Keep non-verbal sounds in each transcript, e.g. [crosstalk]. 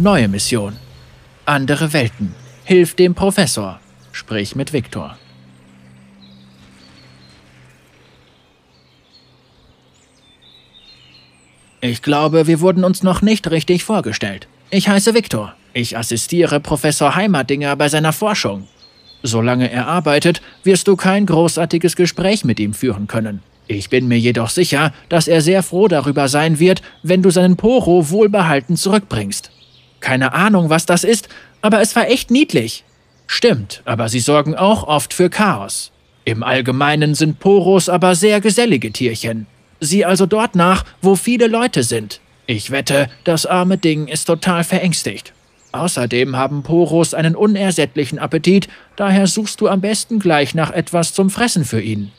Neue Mission. Andere Welten. Hilf dem Professor. Sprich mit Viktor. Ich glaube, wir wurden uns noch nicht richtig vorgestellt. Ich heiße Viktor. Ich assistiere Professor Heimerdinger bei seiner Forschung. Solange er arbeitet, wirst du kein großartiges Gespräch mit ihm führen können. Ich bin mir jedoch sicher, dass er sehr froh darüber sein wird, wenn du seinen Poro wohlbehalten zurückbringst. Keine Ahnung, was das ist, aber es war echt niedlich. Stimmt, aber sie sorgen auch oft für Chaos. Im Allgemeinen sind Poros aber sehr gesellige Tierchen. Sieh also dort nach, wo viele Leute sind. Ich wette, das arme Ding ist total verängstigt. Außerdem haben Poros einen unersättlichen Appetit, daher suchst du am besten gleich nach etwas zum Fressen für ihn.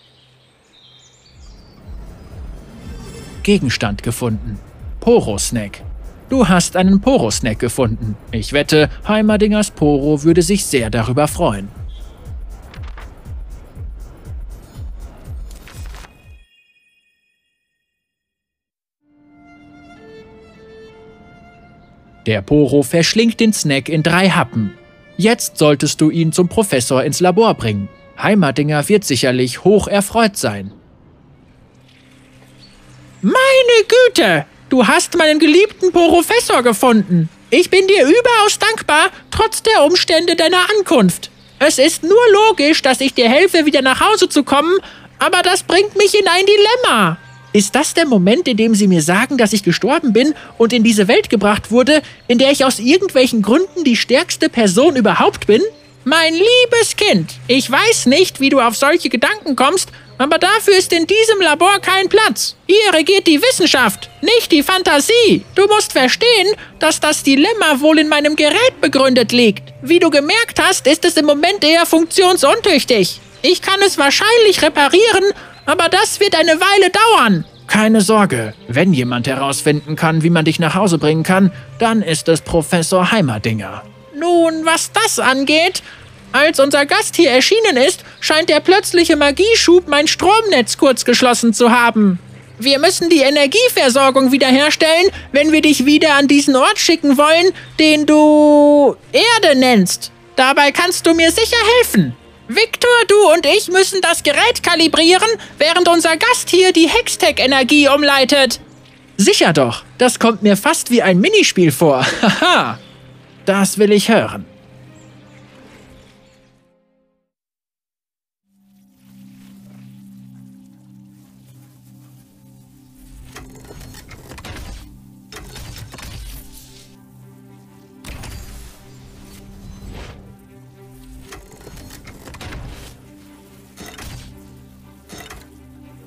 Gegenstand gefunden. Poro-Snack. Du hast einen Poro-Snack gefunden. Ich wette, Heimerdingers Poro würde sich sehr darüber freuen. Der Poro verschlingt den Snack in drei Happen. Jetzt solltest du ihn zum Professor ins Labor bringen. Heimerdinger wird sicherlich hoch erfreut sein. Meine Güte! Du hast meinen geliebten Professor gefunden. Ich bin dir überaus dankbar, trotz der Umstände deiner Ankunft. Es ist nur logisch, dass ich dir helfe, wieder nach Hause zu kommen, aber das bringt mich in ein Dilemma. Ist das der Moment, in dem Sie mir sagen, dass ich gestorben bin und in diese Welt gebracht wurde, in der ich aus irgendwelchen Gründen die stärkste Person überhaupt bin? Mein liebes Kind, ich weiß nicht, wie du auf solche Gedanken kommst, aber dafür ist in diesem Labor kein Platz. Hier regiert die Wissenschaft, nicht die Fantasie. Du musst verstehen, dass das Dilemma wohl in meinem Gerät begründet liegt. Wie du gemerkt hast, ist es im Moment eher funktionsuntüchtig. Ich kann es wahrscheinlich reparieren, aber das wird eine Weile dauern. Keine Sorge, wenn jemand herausfinden kann, wie man dich nach Hause bringen kann, dann ist es Professor Heimerdinger. Nun, was das angeht, als unser Gast hier erschienen ist, scheint der plötzliche Magieschub mein Stromnetz kurzgeschlossen zu haben. Wir müssen die Energieversorgung wiederherstellen, wenn wir dich wieder an diesen Ort schicken wollen, den du Erde nennst. Dabei kannst du mir sicher helfen. Victor, du und ich müssen das Gerät kalibrieren, während unser Gast hier die Hextech-Energie umleitet. Sicher doch, das kommt mir fast wie ein Minispiel vor. [laughs] Haha, das will ich hören.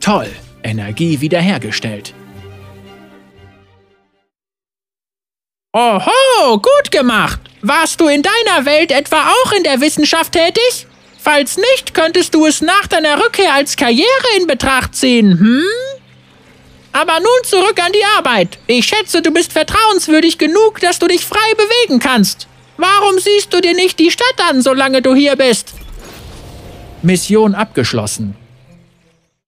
Toll, Energie wiederhergestellt. Oho, gut gemacht. Warst du in deiner Welt etwa auch in der Wissenschaft tätig? Falls nicht, könntest du es nach deiner Rückkehr als Karriere in Betracht ziehen, hm? Aber nun zurück an die Arbeit. Ich schätze, du bist vertrauenswürdig genug, dass du dich frei bewegen kannst. Warum siehst du dir nicht die Stadt an, solange du hier bist? Mission abgeschlossen.